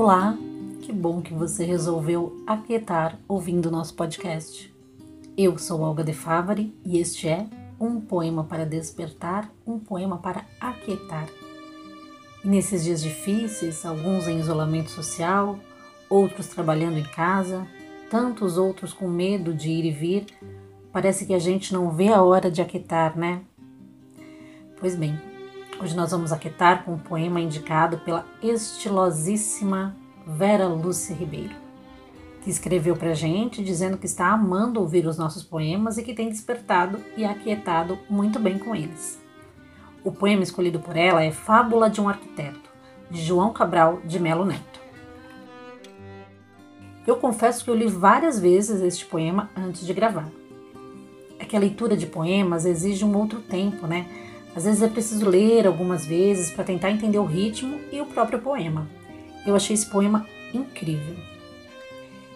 Olá, que bom que você resolveu aquietar ouvindo nosso podcast. Eu sou Olga de Favari e este é um poema para despertar, um poema para aquietar. E nesses dias difíceis, alguns em isolamento social, outros trabalhando em casa, tantos outros com medo de ir e vir, parece que a gente não vê a hora de aquietar, né? Pois bem, Hoje nós vamos aquietar com um poema indicado pela estilosíssima Vera Lúcia Ribeiro, que escreveu pra gente dizendo que está amando ouvir os nossos poemas e que tem despertado e aquietado muito bem com eles. O poema escolhido por ela é Fábula de um Arquiteto, de João Cabral de Melo Neto. Eu confesso que eu li várias vezes este poema antes de gravar. É que a leitura de poemas exige um outro tempo, né? Às vezes é preciso ler algumas vezes para tentar entender o ritmo e o próprio poema. Eu achei esse poema incrível.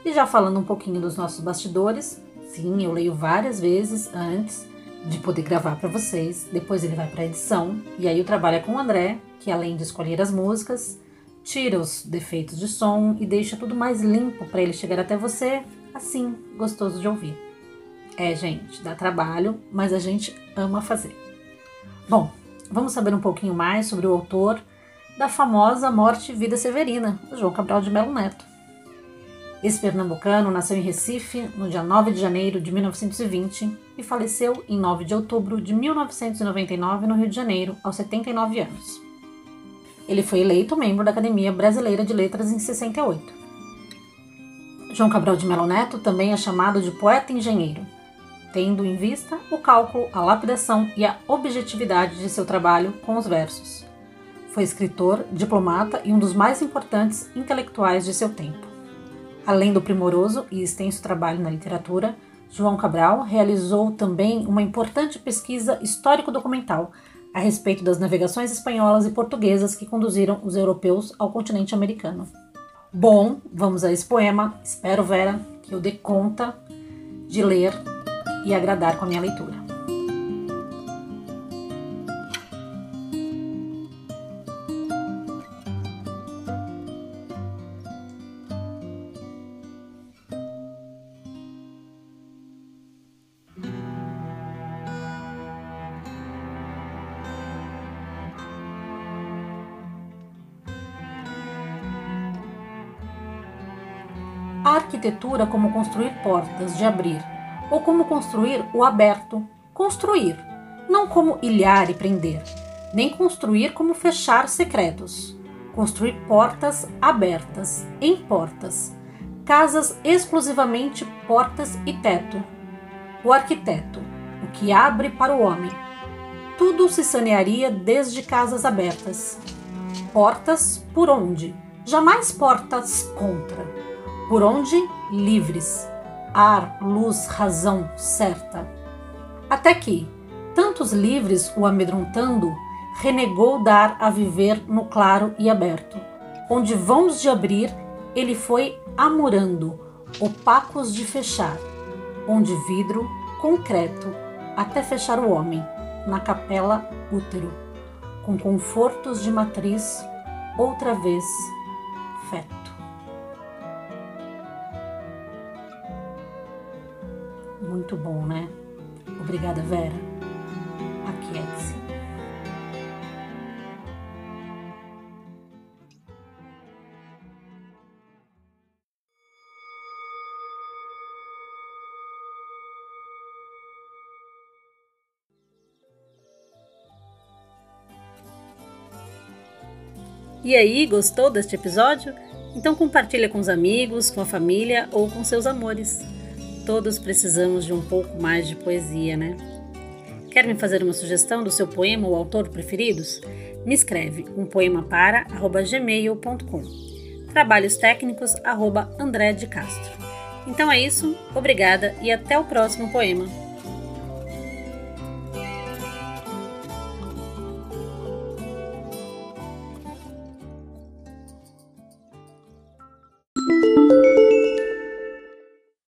E já falando um pouquinho dos nossos bastidores, sim, eu leio várias vezes antes de poder gravar para vocês. Depois ele vai para edição e aí eu trabalho com o André, que além de escolher as músicas, tira os defeitos de som e deixa tudo mais limpo para ele chegar até você, assim, gostoso de ouvir. É, gente, dá trabalho, mas a gente ama fazer. Bom, vamos saber um pouquinho mais sobre o autor da famosa Morte e Vida Severina, João Cabral de Melo Neto. Esse pernambucano nasceu em Recife no dia 9 de janeiro de 1920 e faleceu em 9 de outubro de 1999 no Rio de Janeiro, aos 79 anos. Ele foi eleito membro da Academia Brasileira de Letras em 68. João Cabral de Melo Neto também é chamado de poeta engenheiro tendo em vista o cálculo, a lapidação e a objetividade de seu trabalho com os versos. Foi escritor, diplomata e um dos mais importantes intelectuais de seu tempo. Além do primoroso e extenso trabalho na literatura, João Cabral realizou também uma importante pesquisa histórico-documental a respeito das navegações espanholas e portuguesas que conduziram os europeus ao continente americano. Bom, vamos a esse poema. Espero, Vera, que eu dê conta de ler e agradar com a minha leitura. A arquitetura como construir portas de abrir ou como construir o aberto, construir, não como ilhar e prender, nem construir como fechar secretos, construir portas abertas, em portas, casas exclusivamente portas e teto. O arquiteto, o que abre para o homem. Tudo se sanearia desde casas abertas. Portas por onde? Jamais portas contra. Por onde? Livres ar, luz, razão certa. Até que, tantos livres o amedrontando, renegou dar a viver no claro e aberto, onde vãos de abrir ele foi amurando, opacos de fechar, onde vidro, concreto, até fechar o homem, na capela útero, com confortos de matriz, outra vez feto. Muito bom, né? Obrigada, Vera. Aquiete-se. E aí, gostou deste episódio? Então compartilha com os amigos, com a família ou com seus amores. Todos precisamos de um pouco mais de poesia, né? Quer me fazer uma sugestão do seu poema ou autor preferidos? Me escreve um poema para gmail.com. Trabalhos técnicos arroba André de Castro. Então é isso, obrigada e até o próximo poema.